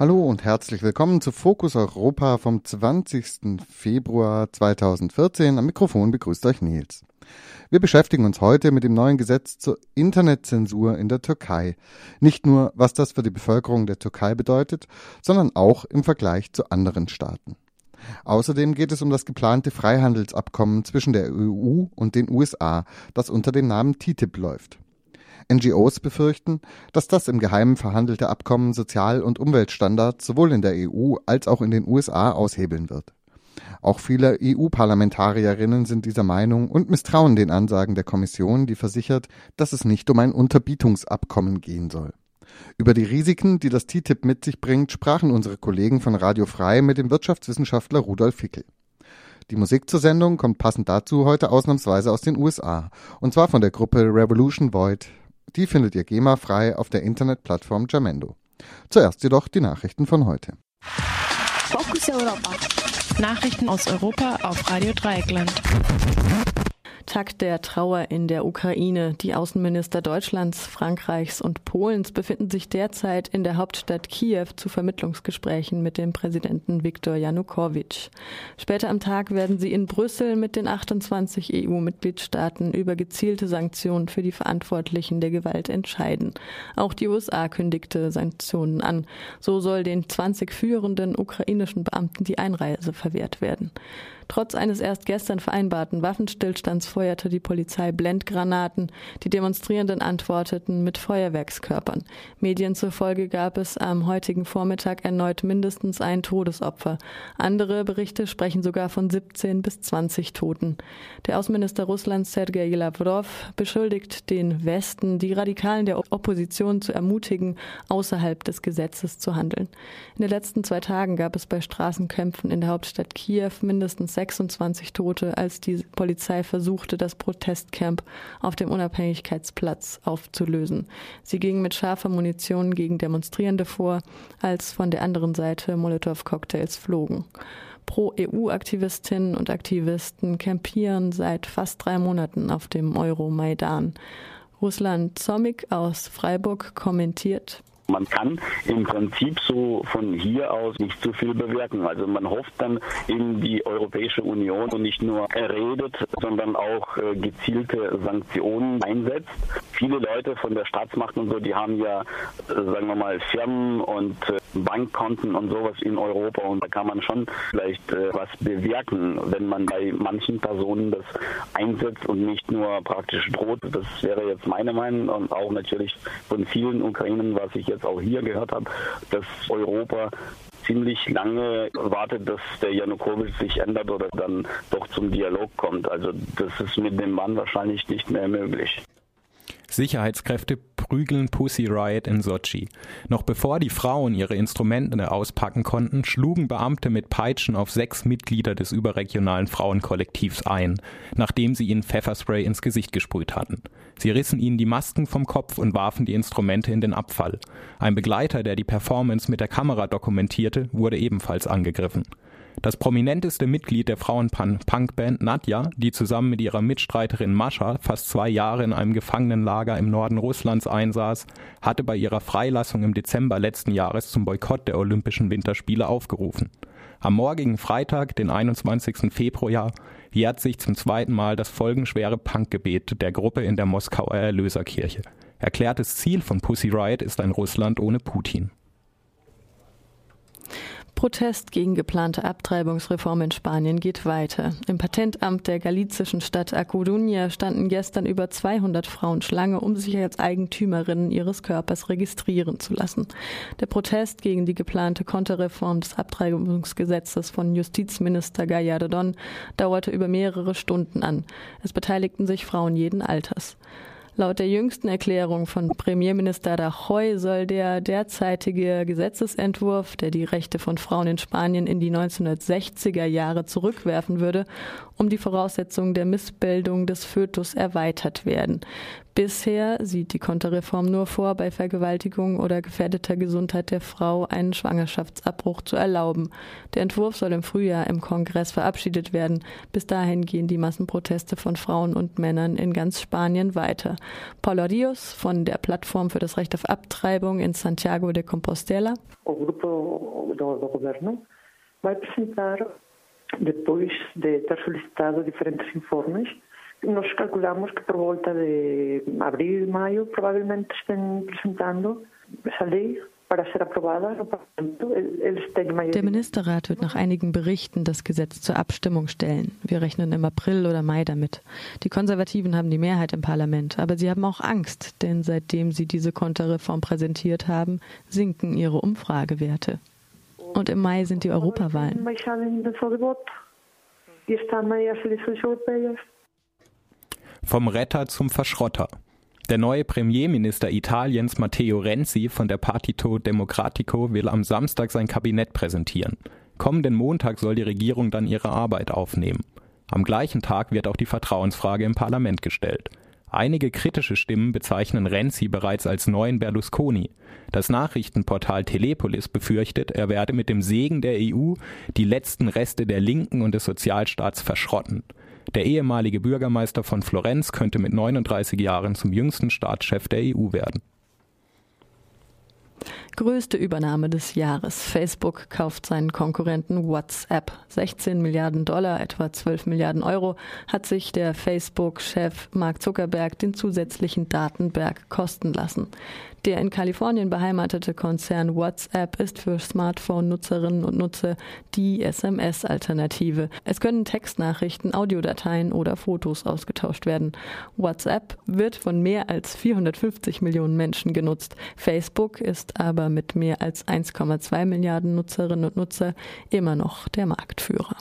Hallo und herzlich willkommen zu Fokus Europa vom 20. Februar 2014. Am Mikrofon begrüßt euch Nils. Wir beschäftigen uns heute mit dem neuen Gesetz zur Internetzensur in der Türkei. Nicht nur, was das für die Bevölkerung der Türkei bedeutet, sondern auch im Vergleich zu anderen Staaten. Außerdem geht es um das geplante Freihandelsabkommen zwischen der EU und den USA, das unter dem Namen TTIP läuft. NGOs befürchten, dass das im Geheimen verhandelte Abkommen Sozial- und Umweltstandards sowohl in der EU als auch in den USA aushebeln wird. Auch viele EU-Parlamentarierinnen sind dieser Meinung und misstrauen den Ansagen der Kommission, die versichert, dass es nicht um ein Unterbietungsabkommen gehen soll. Über die Risiken, die das TTIP mit sich bringt, sprachen unsere Kollegen von Radio Frei mit dem Wirtschaftswissenschaftler Rudolf Fickel. Die Musik zur Sendung kommt passend dazu heute ausnahmsweise aus den USA, und zwar von der Gruppe Revolution Void die findet ihr GEMA-frei auf der Internetplattform Jamendo. Zuerst jedoch die Nachrichten von heute. Focus Europa. Nachrichten aus Europa auf Radio Dreieckland. Tag der Trauer in der Ukraine. Die Außenminister Deutschlands, Frankreichs und Polens befinden sich derzeit in der Hauptstadt Kiew zu Vermittlungsgesprächen mit dem Präsidenten Viktor Janukowitsch. Später am Tag werden sie in Brüssel mit den 28 EU-Mitgliedstaaten über gezielte Sanktionen für die Verantwortlichen der Gewalt entscheiden. Auch die USA kündigte Sanktionen an. So soll den 20 führenden ukrainischen Beamten die Einreise verwehrt werden. Trotz eines erst gestern vereinbarten Waffenstillstands feuerte die Polizei Blendgranaten. Die Demonstrierenden antworteten mit Feuerwerkskörpern. Medien zufolge gab es am heutigen Vormittag erneut mindestens ein Todesopfer. Andere Berichte sprechen sogar von 17 bis 20 Toten. Der Außenminister Russlands Sergei Lavrov beschuldigt den Westen, die Radikalen der Opposition zu ermutigen, außerhalb des Gesetzes zu handeln. In den letzten zwei Tagen gab es bei Straßenkämpfen in der Hauptstadt Kiew mindestens 26 Tote, als die Polizei versuchte, das Protestcamp auf dem Unabhängigkeitsplatz aufzulösen. Sie ging mit scharfer Munition gegen Demonstrierende vor, als von der anderen Seite Molotow-Cocktails flogen. Pro-EU-Aktivistinnen und Aktivisten campieren seit fast drei Monaten auf dem Euromaidan. Russland Zomik aus Freiburg kommentiert, man kann im Prinzip so von hier aus nicht so viel bewirken. Also man hofft dann in die Europäische Union und nicht nur redet, sondern auch äh, gezielte Sanktionen einsetzt. Viele Leute von der Staatsmacht und so, die haben ja, äh, sagen wir mal, Firmen und äh, Bankkonten und sowas in Europa und da kann man schon vielleicht was bewirken, wenn man bei manchen Personen das einsetzt und nicht nur praktisch droht. Das wäre jetzt meine Meinung und auch natürlich von vielen Ukrainern, was ich jetzt jetzt auch hier gehört habe, dass Europa ziemlich lange wartet, dass der Janukowitsch sich ändert oder dann doch zum Dialog kommt. Also das ist mit dem Mann wahrscheinlich nicht mehr möglich. Sicherheitskräfte prügeln Pussy Riot in Sochi. Noch bevor die Frauen ihre Instrumente auspacken konnten, schlugen Beamte mit Peitschen auf sechs Mitglieder des überregionalen Frauenkollektivs ein, nachdem sie ihnen Pfefferspray ins Gesicht gesprüht hatten. Sie rissen ihnen die Masken vom Kopf und warfen die Instrumente in den Abfall. Ein Begleiter, der die Performance mit der Kamera dokumentierte, wurde ebenfalls angegriffen. Das prominenteste Mitglied der Frauen-Punkband Nadja, die zusammen mit ihrer Mitstreiterin Mascha fast zwei Jahre in einem Gefangenenlager im Norden Russlands einsaß, hatte bei ihrer Freilassung im Dezember letzten Jahres zum Boykott der Olympischen Winterspiele aufgerufen. Am morgigen Freitag, den 21. Februar, jährt sich zum zweiten Mal das folgenschwere Punkgebet der Gruppe in der Moskauer Erlöserkirche. Erklärtes Ziel von Pussy Riot ist ein Russland ohne Putin. Protest gegen geplante Abtreibungsreform in Spanien geht weiter. Im Patentamt der galizischen Stadt A Coruña standen gestern über 200 Frauen Schlange, um sich als Eigentümerinnen ihres Körpers registrieren zu lassen. Der Protest gegen die geplante Konterreform des Abtreibungsgesetzes von Justizminister Gallardón dauerte über mehrere Stunden an. Es beteiligten sich Frauen jeden Alters. Laut der jüngsten Erklärung von Premierminister Rajoy soll der derzeitige Gesetzesentwurf, der die Rechte von Frauen in Spanien in die 1960er Jahre zurückwerfen würde, um die Voraussetzungen der Missbildung des Fötus erweitert werden. Bisher sieht die Konterreform nur vor, bei Vergewaltigung oder gefährdeter Gesundheit der Frau einen Schwangerschaftsabbruch zu erlauben. Der Entwurf soll im Frühjahr im Kongress verabschiedet werden. Bis dahin gehen die Massenproteste von Frauen und Männern in ganz Spanien weiter. Paula Rios von der Plattform für das Recht auf Abtreibung in Santiago de Compostela. Depois de ter solicitado diferentes informes, Nós calculamos que por volta de abril, maio, provavelmente estén presentando têm maioria. Der Ministerrat wird nach einigen Berichten das Gesetz zur Abstimmung stellen. Wir rechnen im April oder Mai damit. Die Konservativen haben die Mehrheit im Parlament, aber sie haben auch Angst, denn seitdem sie diese Konterreform präsentiert haben, sinken ihre Umfragewerte. Und im Mai sind die Europawahlen. Vom Retter zum Verschrotter. Der neue Premierminister Italiens Matteo Renzi von der Partito Democratico will am Samstag sein Kabinett präsentieren. Kommenden Montag soll die Regierung dann ihre Arbeit aufnehmen. Am gleichen Tag wird auch die Vertrauensfrage im Parlament gestellt. Einige kritische Stimmen bezeichnen Renzi bereits als neuen Berlusconi. Das Nachrichtenportal Telepolis befürchtet, er werde mit dem Segen der EU die letzten Reste der Linken und des Sozialstaats verschrotten. Der ehemalige Bürgermeister von Florenz könnte mit 39 Jahren zum jüngsten Staatschef der EU werden. Größte Übernahme des Jahres. Facebook kauft seinen Konkurrenten WhatsApp. 16 Milliarden Dollar, etwa 12 Milliarden Euro, hat sich der Facebook-Chef Mark Zuckerberg den zusätzlichen Datenberg kosten lassen. Der in Kalifornien beheimatete Konzern WhatsApp ist für Smartphone-Nutzerinnen und Nutzer die SMS-Alternative. Es können Textnachrichten, Audiodateien oder Fotos ausgetauscht werden. WhatsApp wird von mehr als 450 Millionen Menschen genutzt. Facebook ist aber mit mehr als 1,2 Milliarden Nutzerinnen und Nutzer immer noch der Marktführer.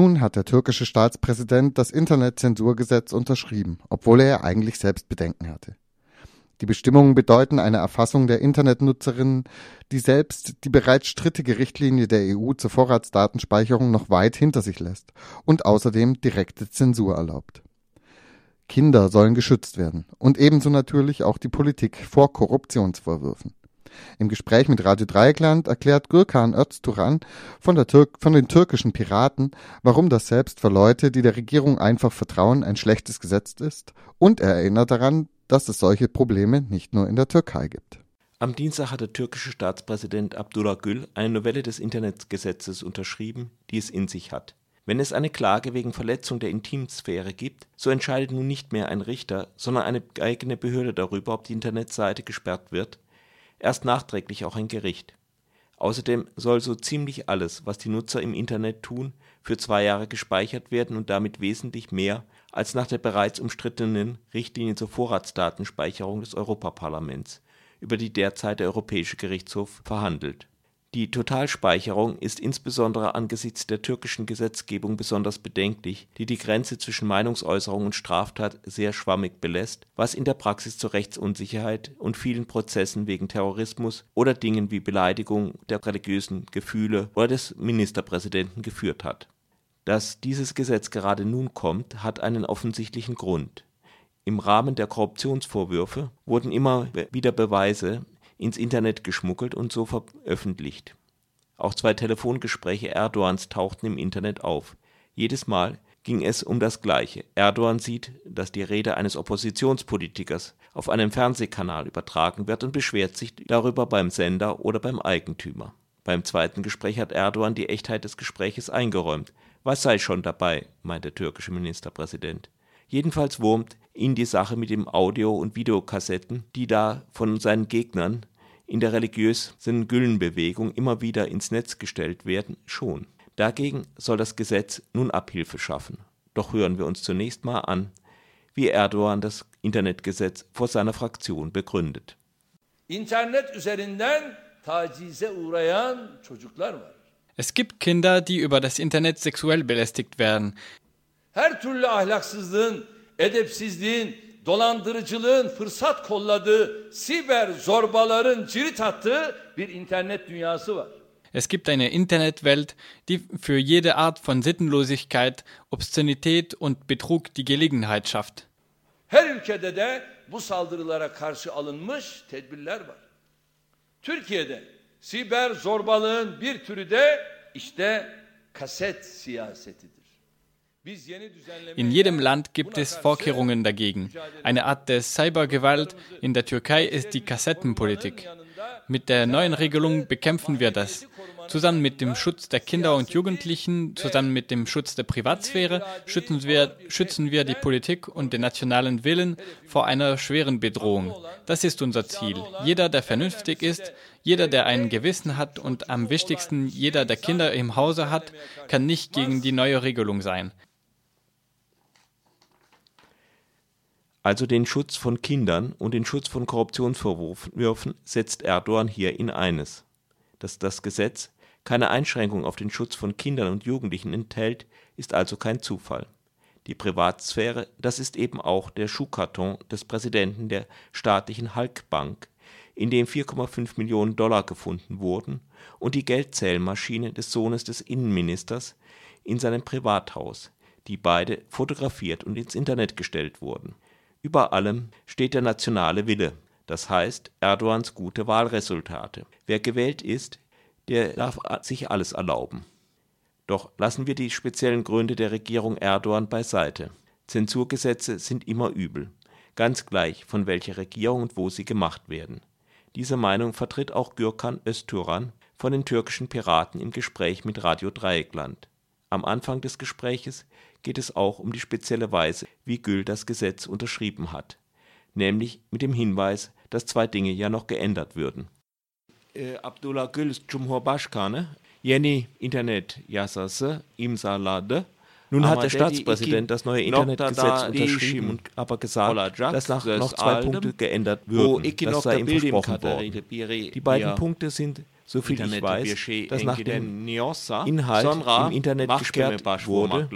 Nun hat der türkische Staatspräsident das Internetzensurgesetz unterschrieben, obwohl er eigentlich selbst Bedenken hatte. Die Bestimmungen bedeuten eine Erfassung der Internetnutzerinnen, die selbst die bereits strittige Richtlinie der EU zur Vorratsdatenspeicherung noch weit hinter sich lässt und außerdem direkte Zensur erlaubt. Kinder sollen geschützt werden und ebenso natürlich auch die Politik vor Korruptionsvorwürfen. Im Gespräch mit Radio Dreieckland erklärt Gürkan Özturan von, von den türkischen Piraten, warum das selbst für Leute, die der Regierung einfach vertrauen, ein schlechtes Gesetz ist und er erinnert daran, dass es solche Probleme nicht nur in der Türkei gibt. Am Dienstag hat der türkische Staatspräsident Abdullah Gül eine Novelle des Internetgesetzes unterschrieben, die es in sich hat. Wenn es eine Klage wegen Verletzung der Intimsphäre gibt, so entscheidet nun nicht mehr ein Richter, sondern eine eigene Behörde darüber, ob die Internetseite gesperrt wird, erst nachträglich auch ein Gericht. Außerdem soll so ziemlich alles, was die Nutzer im Internet tun, für zwei Jahre gespeichert werden und damit wesentlich mehr als nach der bereits umstrittenen Richtlinie zur Vorratsdatenspeicherung des Europaparlaments über die derzeit der Europäische Gerichtshof verhandelt. Die Totalspeicherung ist insbesondere angesichts der türkischen Gesetzgebung besonders bedenklich, die die Grenze zwischen Meinungsäußerung und Straftat sehr schwammig belässt, was in der Praxis zu Rechtsunsicherheit und vielen Prozessen wegen Terrorismus oder Dingen wie Beleidigung der religiösen Gefühle oder des Ministerpräsidenten geführt hat. Dass dieses Gesetz gerade nun kommt, hat einen offensichtlichen Grund im Rahmen der Korruptionsvorwürfe wurden immer wieder Beweise ins Internet geschmuggelt und so veröffentlicht. Auch zwei Telefongespräche Erdogans tauchten im Internet auf. Jedes Mal ging es um das Gleiche. Erdogan sieht, dass die Rede eines Oppositionspolitikers auf einem Fernsehkanal übertragen wird und beschwert sich darüber beim Sender oder beim Eigentümer. Beim zweiten Gespräch hat Erdogan die Echtheit des Gespräches eingeräumt. Was sei schon dabei, meint der türkische Ministerpräsident. Jedenfalls wurmt ihn die Sache mit den Audio- und Videokassetten, die da von seinen Gegnern in der religiösen Güllenbewegung immer wieder ins Netz gestellt werden, schon. Dagegen soll das Gesetz nun Abhilfe schaffen. Doch hören wir uns zunächst mal an, wie Erdogan das Internetgesetz vor seiner Fraktion begründet. Internet üzerinden tacize uğrayan çocuklar var. Es gibt Kinder, die über das Internet sexuell belästigt werden. Her türlü ahlaksızlığın, edepsizliğin, dolandırıcılığın fırsat kolladığı, siber zorbaların cirit attığı bir internet dünyası var. Es gibt eine Internetwelt, die für jede Art von Sittenlosigkeit, Obszönität und Betrug die Gelegenheit schafft. Her ülkede de bu saldırılara karşı alınmış tedbirler var. Türkiye'de siber zorbalığın bir türü de işte kaset siyasetidir. In jedem Land gibt es Vorkehrungen dagegen. Eine Art der Cybergewalt in der Türkei ist die Kassettenpolitik. Mit der neuen Regelung bekämpfen wir das. Zusammen mit dem Schutz der Kinder und Jugendlichen, zusammen mit dem Schutz der Privatsphäre schützen wir, schützen wir die Politik und den nationalen Willen vor einer schweren Bedrohung. Das ist unser Ziel. Jeder, der vernünftig ist, jeder, der ein Gewissen hat und am wichtigsten jeder, der Kinder im Hause hat, kann nicht gegen die neue Regelung sein. Also den Schutz von Kindern und den Schutz von Korruptionsvorwürfen setzt Erdogan hier in eines. Dass das Gesetz keine Einschränkung auf den Schutz von Kindern und Jugendlichen enthält, ist also kein Zufall. Die Privatsphäre, das ist eben auch der Schuhkarton des Präsidenten der staatlichen Halkbank, in dem 4,5 Millionen Dollar gefunden wurden, und die Geldzählmaschine des Sohnes des Innenministers in seinem Privathaus, die beide fotografiert und ins Internet gestellt wurden. Über allem steht der nationale Wille, das heißt Erdogans gute Wahlresultate. Wer gewählt ist, der darf sich alles erlauben. Doch lassen wir die speziellen Gründe der Regierung Erdogan beiseite. Zensurgesetze sind immer übel, ganz gleich von welcher Regierung und wo sie gemacht werden. Diese Meinung vertritt auch Gürkan Özturan von den türkischen Piraten im Gespräch mit Radio Dreieckland. Am Anfang des Gespräches geht es auch um die spezielle Weise, wie Gül das Gesetz unterschrieben hat, nämlich mit dem Hinweis, dass zwei Dinge ja noch geändert würden. Äh, Abdullah Gül Cumhurbaşkanı yeni internet yasası imzaladı. Nun hat der Staatspräsident das neue Internetgesetz unterschrieben und aber gesagt, dass nach noch zwei Punkte geändert würden. Das sei ihm versprochen worden. Die beiden Punkte sind soviel ich weiß, dass nach dem Inhalt im Internet gesperrt wurde,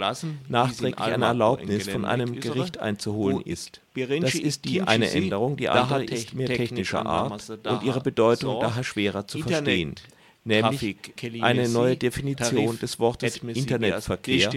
nachträglich eine Erlaubnis von einem Gericht einzuholen ist. Das ist die eine Änderung, die andere ist mehr technischer Art und ihre Bedeutung daher schwerer zu verstehen nämlich eine neue Definition des Wortes Internetverkehr,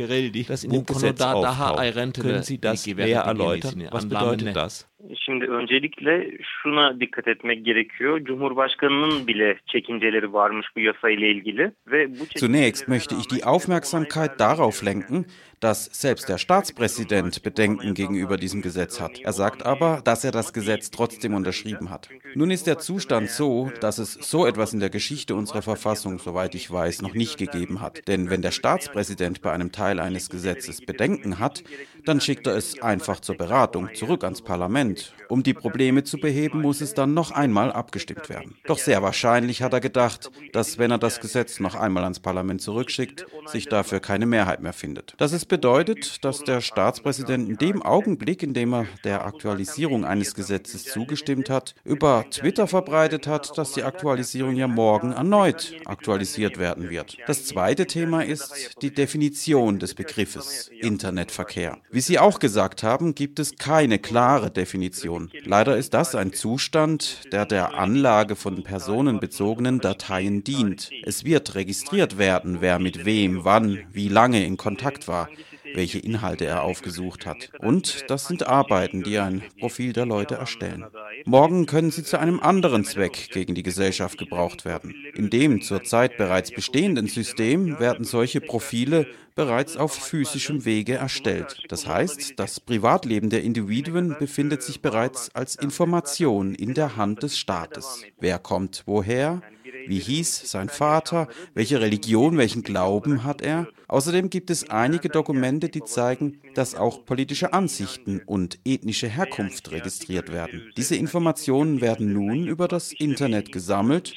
das in dem Gesetz auftaucht. Können Sie das näher erläutern? Was bedeutet das? Şimdi öncelikle şuna dikkat etmek gerekiyor. Cumhurbaşkanının bile çekinceleri varmış bu yasayla ilgili ve bu Zunächst möchte ich die Aufmerksamkeit darauf lenken, dass selbst der Staatspräsident Bedenken gegenüber diesem Gesetz hat. Er sagt aber, dass er das Gesetz trotzdem unterschrieben hat. Nun ist der Zustand so, dass es so etwas in der Geschichte unserer Verfassung, soweit ich weiß, noch nicht gegeben hat. Denn wenn der Staatspräsident bei einem Teil eines Gesetzes Bedenken hat, dann schickt er es einfach zur Beratung zurück ans Parlament. Um die Probleme zu beheben, muss es dann noch einmal abgestimmt werden. Doch sehr wahrscheinlich hat er gedacht, dass wenn er das Gesetz noch einmal ans Parlament zurückschickt, sich dafür keine Mehrheit mehr findet. Das ist bedeutet, dass der Staatspräsident in dem Augenblick, in dem er der Aktualisierung eines Gesetzes zugestimmt hat, über Twitter verbreitet hat, dass die Aktualisierung ja morgen erneut aktualisiert werden wird. Das zweite Thema ist die Definition des Begriffes Internetverkehr. Wie Sie auch gesagt haben, gibt es keine klare Definition. Leider ist das ein Zustand, der der Anlage von personenbezogenen Dateien dient. Es wird registriert werden, wer mit wem, wann, wie lange in Kontakt war welche Inhalte er aufgesucht hat. Und das sind Arbeiten, die ein Profil der Leute erstellen. Morgen können sie zu einem anderen Zweck gegen die Gesellschaft gebraucht werden. In dem zurzeit bereits bestehenden System werden solche Profile bereits auf physischem Wege erstellt. Das heißt, das Privatleben der Individuen befindet sich bereits als Information in der Hand des Staates. Wer kommt woher? Wie hieß sein Vater? Welche Religion, welchen Glauben hat er? Außerdem gibt es einige Dokumente, die zeigen, dass auch politische Ansichten und ethnische Herkunft registriert werden. Diese Informationen werden nun über das Internet gesammelt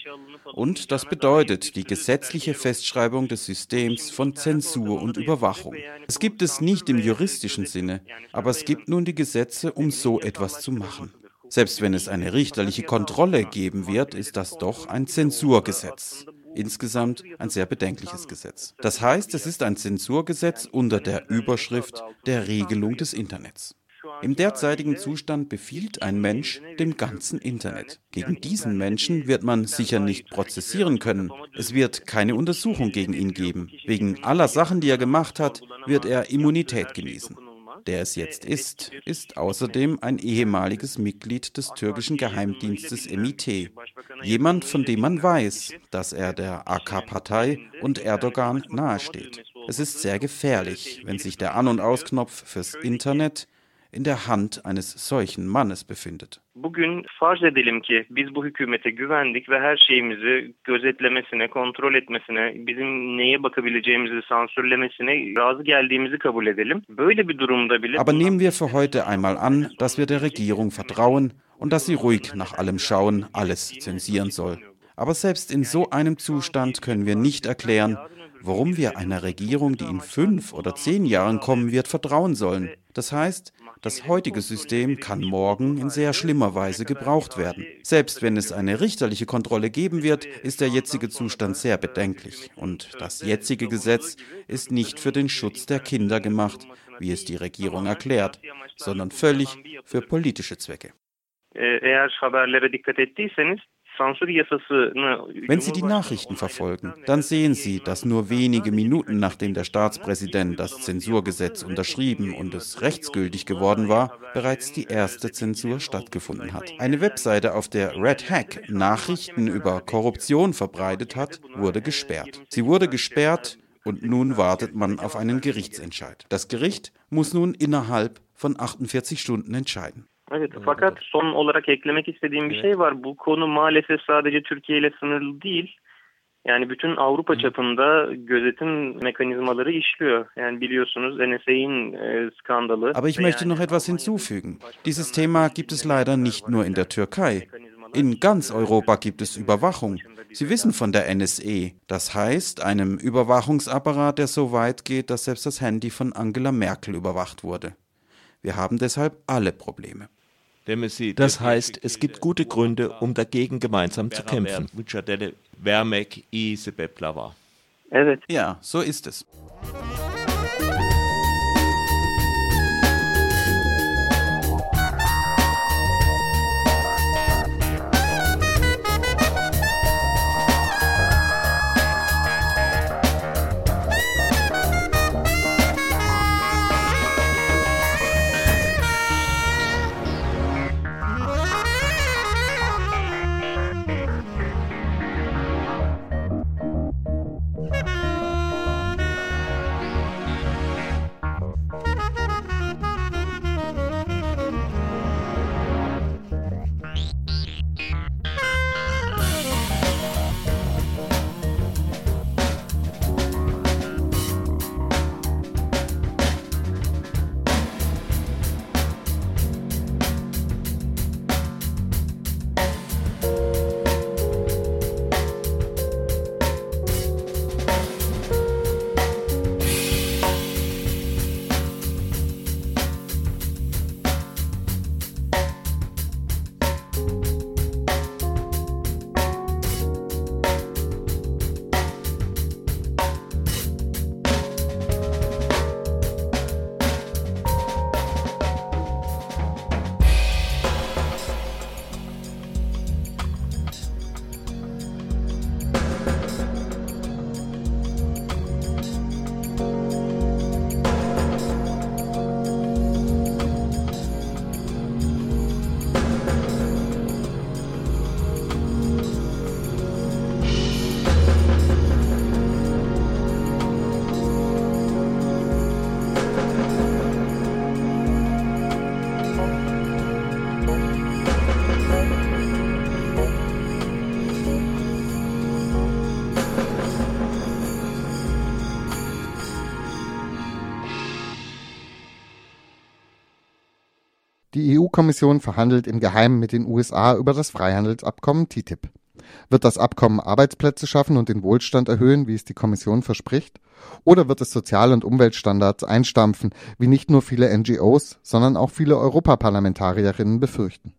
und das bedeutet die gesetzliche Festschreibung des Systems von Zensur und Überwachung. Es gibt es nicht im juristischen Sinne, aber es gibt nun die Gesetze, um so etwas zu machen. Selbst wenn es eine richterliche Kontrolle geben wird, ist das doch ein Zensurgesetz. Insgesamt ein sehr bedenkliches Gesetz. Das heißt, es ist ein Zensurgesetz unter der Überschrift der Regelung des Internets. Im derzeitigen Zustand befiehlt ein Mensch dem ganzen Internet. Gegen diesen Menschen wird man sicher nicht prozessieren können. Es wird keine Untersuchung gegen ihn geben. Wegen aller Sachen, die er gemacht hat, wird er Immunität genießen der es jetzt ist, ist außerdem ein ehemaliges Mitglied des türkischen Geheimdienstes MIT. Jemand, von dem man weiß, dass er der AK-Partei und Erdogan nahesteht. Es ist sehr gefährlich, wenn sich der An- und Ausknopf fürs Internet in der Hand eines solchen Mannes befindet. Bugün farz edelim ki biz bu hükümete güvendik ve her şeyimizi gözetlemesine, kontrol etmesine, bizim neye bakabileceğimizi sansürlemesine razı geldiğimizi kabul edelim. Böyle bir durumda bile Aber nehmen wir für heute einmal an, dass wir der Regierung vertrauen und dass sie ruhig nach allem schauen, alles zensieren soll. Aber selbst in so einem Zustand können wir nicht erklären, warum wir einer Regierung, die in fünf oder zehn Jahren kommen wird, vertrauen sollen. Das heißt, das heutige System kann morgen in sehr schlimmer Weise gebraucht werden. Selbst wenn es eine richterliche Kontrolle geben wird, ist der jetzige Zustand sehr bedenklich. Und das jetzige Gesetz ist nicht für den Schutz der Kinder gemacht, wie es die Regierung erklärt, sondern völlig für politische Zwecke. Eğer haberlere dikkat ettiyseniz wenn Sie die Nachrichten verfolgen, dann sehen Sie, dass nur wenige Minuten nachdem der Staatspräsident das Zensurgesetz unterschrieben und es rechtsgültig geworden war, bereits die erste Zensur stattgefunden hat. Eine Webseite, auf der Red Hack Nachrichten über Korruption verbreitet hat, wurde gesperrt. Sie wurde gesperrt und nun wartet man auf einen Gerichtsentscheid. Das Gericht muss nun innerhalb von 48 Stunden entscheiden. Evet fakat son olarak eklemek istediğim bir şey var. Bu konu maalesef sadece Türkiye ile sınırlı değil. Yani bütün Avrupa çapında gözetim mekanizmaları işliyor. Yani biliyorsunuz NSA'in e, skandalı. Aber ich möchte noch etwas hinzufügen. Dieses Thema gibt es leider nicht nur in der Türkei. In ganz Europa gibt es Überwachung. Sie wissen von der NSE. Das heißt, einem Überwachungsapparat, der so weit geht, dass selbst das Handy von Angela Merkel überwacht wurde. Wir haben deshalb alle Probleme. Das heißt, es gibt gute Gründe, um dagegen gemeinsam zu kämpfen. Ja, so ist es. Die EU-Kommission verhandelt im Geheimen mit den USA über das Freihandelsabkommen TTIP. Wird das Abkommen Arbeitsplätze schaffen und den Wohlstand erhöhen, wie es die Kommission verspricht? Oder wird es Sozial- und Umweltstandards einstampfen, wie nicht nur viele NGOs, sondern auch viele Europaparlamentarierinnen befürchten?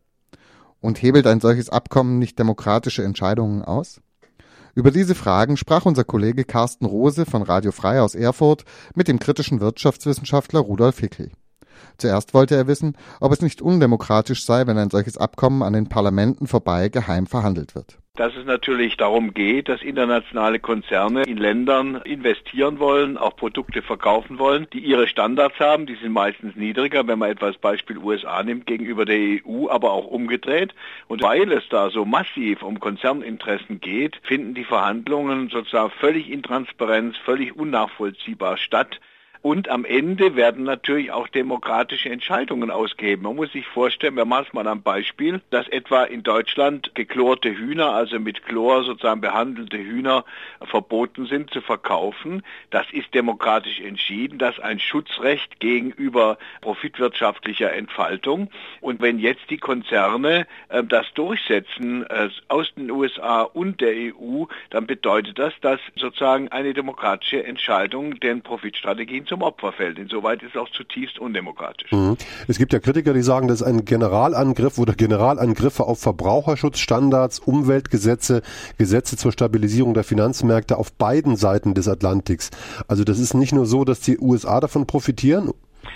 Und hebelt ein solches Abkommen nicht demokratische Entscheidungen aus? Über diese Fragen sprach unser Kollege Carsten Rose von Radio Frei aus Erfurt mit dem kritischen Wirtschaftswissenschaftler Rudolf Hickel. Zuerst wollte er wissen, ob es nicht undemokratisch sei, wenn ein solches Abkommen an den Parlamenten vorbei geheim verhandelt wird dass es natürlich darum geht, dass internationale Konzerne in Ländern investieren wollen, auch Produkte verkaufen wollen, die ihre Standards haben, die sind meistens niedriger, wenn man etwas Beispiel USA nimmt gegenüber der EU, aber auch umgedreht. Und weil es da so massiv um Konzerninteressen geht, finden die Verhandlungen sozusagen völlig intransparent, völlig unnachvollziehbar statt. Und am Ende werden natürlich auch demokratische Entscheidungen ausgegeben. Man muss sich vorstellen, wir machen es mal am Beispiel, dass etwa in Deutschland geklorte Hühner, also mit Chlor sozusagen behandelte Hühner verboten sind zu verkaufen. Das ist demokratisch entschieden. Das ist ein Schutzrecht gegenüber profitwirtschaftlicher Entfaltung. Und wenn jetzt die Konzerne äh, das durchsetzen äh, aus den USA und der EU, dann bedeutet das, dass sozusagen eine demokratische Entscheidung den Profitstrategien zum Opfer fällt. Insoweit ist es auch zutiefst undemokratisch. Mhm. Es gibt ja Kritiker, die sagen, das ist ein Generalangriff oder Generalangriffe auf Verbraucherschutzstandards, Umweltgesetze, Gesetze zur Stabilisierung der Finanzmärkte auf beiden Seiten des Atlantiks. Also das ist nicht nur so, dass die USA davon profitieren,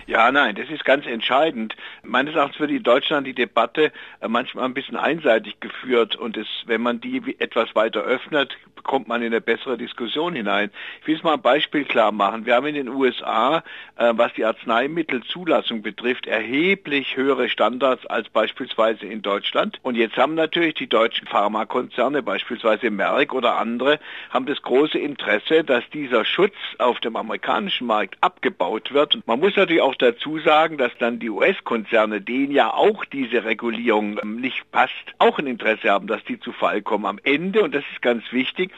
ja, nein, das ist ganz entscheidend. Meines Erachtens wird in Deutschland die Debatte äh, manchmal ein bisschen einseitig geführt und es, wenn man die etwas weiter öffnet, kommt man in eine bessere Diskussion hinein. Ich will es mal ein Beispiel klar machen. Wir haben in den USA, äh, was die Arzneimittelzulassung betrifft, erheblich höhere Standards als beispielsweise in Deutschland. Und jetzt haben natürlich die deutschen Pharmakonzerne, beispielsweise Merck oder andere, haben das große Interesse, dass dieser Schutz auf dem amerikanischen Markt abgebaut wird. Und man muss natürlich auch dazu sagen, dass dann die US-Konzerne, denen ja auch diese Regulierung ähm, nicht passt, auch ein Interesse haben, dass die zu Fall kommen. Am Ende, und das ist ganz wichtig,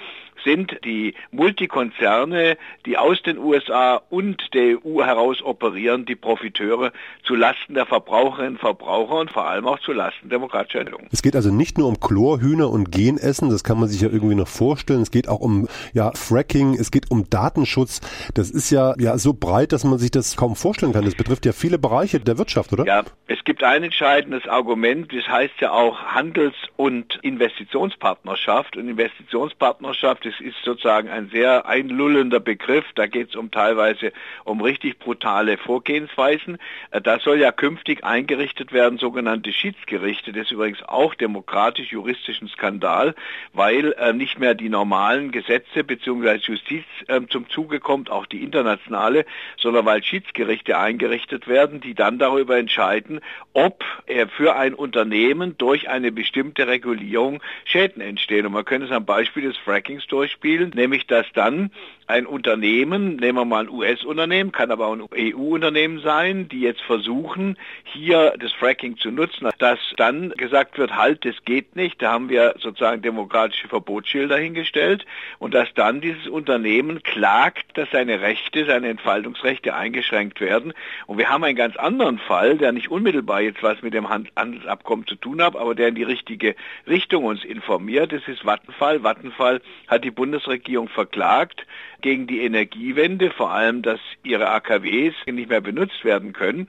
sind die Multikonzerne, die aus den USA und der EU heraus operieren, die Profiteure zu Lasten der Verbraucherinnen und Verbraucher und vor allem auch zu Lasten demokratischer Entwicklung. Es geht also nicht nur um Chlorhühner und Genessen, das kann man sich ja irgendwie noch vorstellen. Es geht auch um ja, Fracking, es geht um Datenschutz. Das ist ja, ja so breit, dass man sich das kaum vorstellen kann. Das betrifft ja viele Bereiche der Wirtschaft, oder? Ja, es gibt ein entscheidendes Argument, das heißt ja auch Handels- und Investitionspartnerschaft. Und Investitionspartnerschaft das ist sozusagen ein sehr einlullender Begriff. Da geht es um teilweise um richtig brutale Vorgehensweisen. Äh, da soll ja künftig eingerichtet werden sogenannte Schiedsgerichte. Das ist übrigens auch demokratisch-juristischen Skandal, weil äh, nicht mehr die normalen Gesetze bzw. Justiz äh, zum Zuge kommt, auch die internationale, sondern weil Schiedsgerichte eingerichtet werden, die dann darüber entscheiden, ob er für ein Unternehmen durch eine bestimmte Regulierung Schäden entstehen. Und man könnte es am Beispiel des Frackings durchspielen, nämlich dass dann ein Unternehmen, nehmen wir mal ein US-Unternehmen, kann aber auch ein EU-Unternehmen sein, die jetzt versuchen, hier das Fracking zu nutzen, dass dann gesagt wird, halt, das geht nicht, da haben wir sozusagen demokratische Verbotsschilder hingestellt und dass dann dieses Unternehmen klagt, dass seine Rechte, seine Entfaltungsrechte eingeschränkt werden. Und wir haben einen ganz anderen Fall, der nicht unmittelbar jetzt was mit dem Handelsabkommen zu tun hat, aber der in die richtige Richtung uns informiert. Das ist Vattenfall. Vattenfall hat die Bundesregierung verklagt gegen die Energiewende, vor allem, dass ihre AKWs nicht mehr benutzt werden können.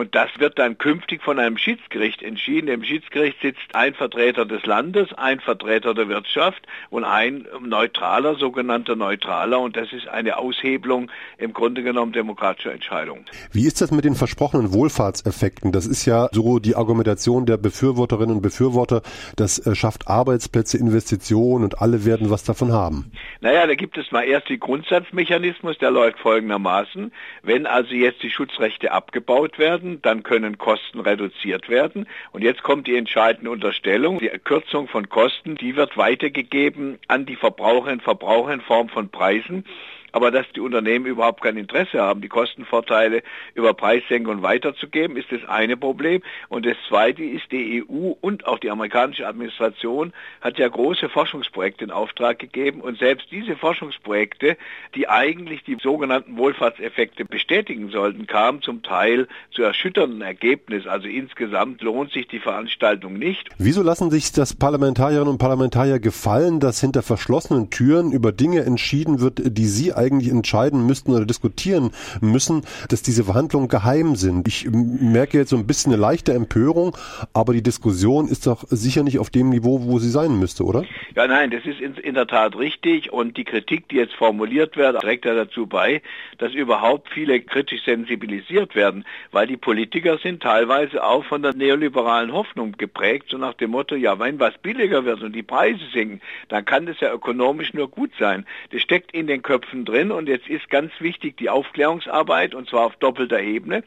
Und das wird dann künftig von einem Schiedsgericht entschieden. Im Schiedsgericht sitzt ein Vertreter des Landes, ein Vertreter der Wirtschaft und ein neutraler, sogenannter Neutraler. Und das ist eine Aushebelung im Grunde genommen demokratischer Entscheidungen. Wie ist das mit den versprochenen Wohlfahrtseffekten? Das ist ja so die Argumentation der Befürworterinnen und Befürworter. Das äh, schafft Arbeitsplätze, Investitionen und alle werden was davon haben. Naja, da gibt es mal erst den Grundsatzmechanismus, der läuft folgendermaßen. Wenn also jetzt die Schutzrechte abgebaut werden, werden, dann können Kosten reduziert werden. Und jetzt kommt die entscheidende Unterstellung. Die Kürzung von Kosten, die wird weitergegeben an die Verbraucherinnen und Verbraucher in Form von Preisen. Aber dass die Unternehmen überhaupt kein Interesse haben, die Kostenvorteile über Preissenkung weiterzugeben, ist das eine Problem. Und das zweite ist, die EU und auch die amerikanische Administration hat ja große Forschungsprojekte in Auftrag gegeben. Und selbst diese Forschungsprojekte, die eigentlich die sogenannten Wohlfahrtseffekte bestätigen sollten, kamen zum Teil zu erschütternden Ergebnissen. Also insgesamt lohnt sich die Veranstaltung nicht. Wieso lassen sich das Parlamentarierinnen und Parlamentarier gefallen, dass hinter verschlossenen Türen über Dinge entschieden wird, die sie eigentlich entscheiden müssten oder diskutieren müssen, dass diese Verhandlungen geheim sind? Ich merke jetzt so ein bisschen eine leichte Empörung, aber die Diskussion ist doch sicher nicht auf dem Niveau, wo sie sein müsste, oder? Ja, nein, das ist in, in der Tat richtig und die Kritik, die jetzt formuliert wird, trägt ja dazu bei, dass überhaupt viele kritisch sensibilisiert werden, weil die Politiker sind teilweise auch von der neoliberalen Hoffnung geprägt, so nach dem Motto, ja, wenn was billiger wird und die Preise sinken, dann kann das ja ökonomisch nur gut sein. Das steckt in den Köpfen drin und jetzt ist ganz wichtig die Aufklärungsarbeit und zwar auf doppelter Ebene.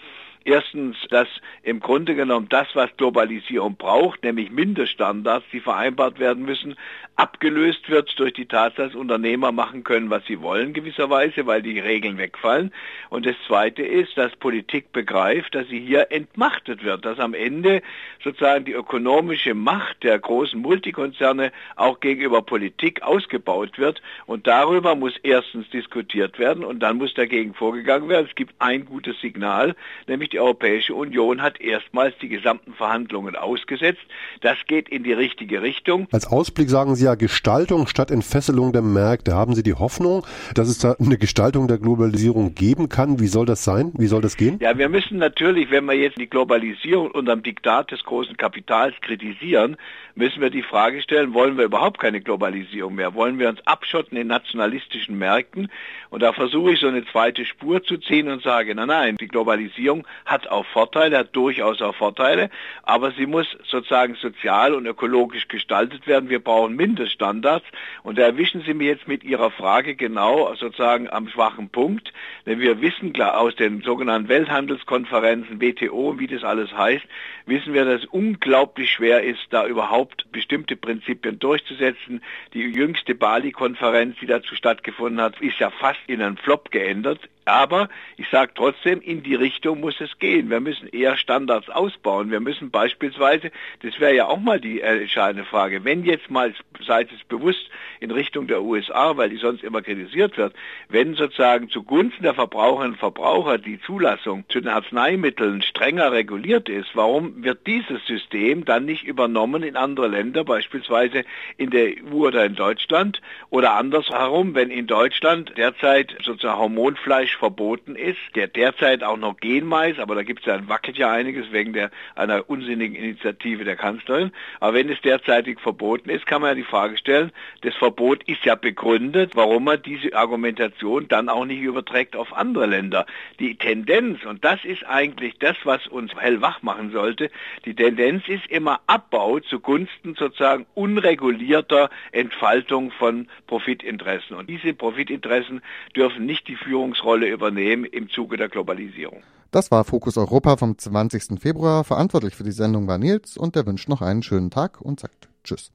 Erstens, dass im Grunde genommen das, was Globalisierung braucht, nämlich Mindeststandards, die vereinbart werden müssen, abgelöst wird durch die Tatsache, dass Unternehmer machen können, was sie wollen gewisserweise, weil die Regeln wegfallen. Und das Zweite ist, dass Politik begreift, dass sie hier entmachtet wird, dass am Ende sozusagen die ökonomische Macht der großen Multikonzerne auch gegenüber Politik ausgebaut wird. Und darüber muss erstens diskutiert werden und dann muss dagegen vorgegangen werden. Es gibt ein gutes Signal, nämlich die Europäische Union hat erstmals die gesamten Verhandlungen ausgesetzt. Das geht in die richtige Richtung. Als Ausblick sagen Sie ja Gestaltung statt Entfesselung der Märkte. Haben Sie die Hoffnung, dass es da eine Gestaltung der Globalisierung geben kann? Wie soll das sein? Wie soll das gehen? Ja, wir müssen natürlich, wenn wir jetzt die Globalisierung unter dem Diktat des großen Kapitals kritisieren, müssen wir die Frage stellen, wollen wir überhaupt keine Globalisierung mehr? Wollen wir uns abschotten in nationalistischen Märkten? Und da versuche ich so eine zweite Spur zu ziehen und sage, nein, nein, die Globalisierung hat auch Vorteile, hat durchaus auch Vorteile, aber sie muss sozusagen sozial und ökologisch gestaltet werden. Wir brauchen Mindeststandards und da erwischen Sie mir jetzt mit Ihrer Frage genau sozusagen am schwachen Punkt, denn wir wissen klar aus den sogenannten Welthandelskonferenzen, WTO, wie das alles heißt, wissen wir, dass es unglaublich schwer ist, da überhaupt bestimmte Prinzipien durchzusetzen. Die jüngste Bali-Konferenz, die dazu stattgefunden hat, ist ja fast in einen Flop geändert. Aber ich sage trotzdem, in die Richtung muss es gehen. Wir müssen eher Standards ausbauen. Wir müssen beispielsweise, das wäre ja auch mal die entscheidende Frage, wenn jetzt mal, seid es bewusst, in Richtung der USA, weil die sonst immer kritisiert wird, wenn sozusagen zugunsten der Verbraucherinnen und Verbraucher die Zulassung zu den Arzneimitteln strenger reguliert ist, warum wird dieses System dann nicht übernommen in andere Länder, beispielsweise in der EU oder in Deutschland? Oder andersherum, wenn in Deutschland derzeit sozusagen Hormonfleisch verboten ist, der derzeit auch noch Genmais, aber da gibt es ja, wackelt ja einiges wegen der, einer unsinnigen Initiative der Kanzlerin. Aber wenn es derzeitig verboten ist, kann man ja die Frage stellen, das Verbot ist ja begründet, warum man diese Argumentation dann auch nicht überträgt auf andere Länder. Die Tendenz, und das ist eigentlich das, was uns hellwach machen sollte, die Tendenz ist immer Abbau zugunsten sozusagen unregulierter Entfaltung von Profitinteressen. Und diese Profitinteressen dürfen nicht die Führungsrolle übernehmen im Zuge der Globalisierung. Das war Fokus Europa vom 20. Februar. Verantwortlich für die Sendung war Nils und der wünscht noch einen schönen Tag und sagt Tschüss.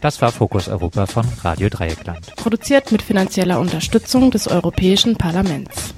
Das war Fokus Europa von Radio Dreieckland. Produziert mit finanzieller Unterstützung des Europäischen Parlaments.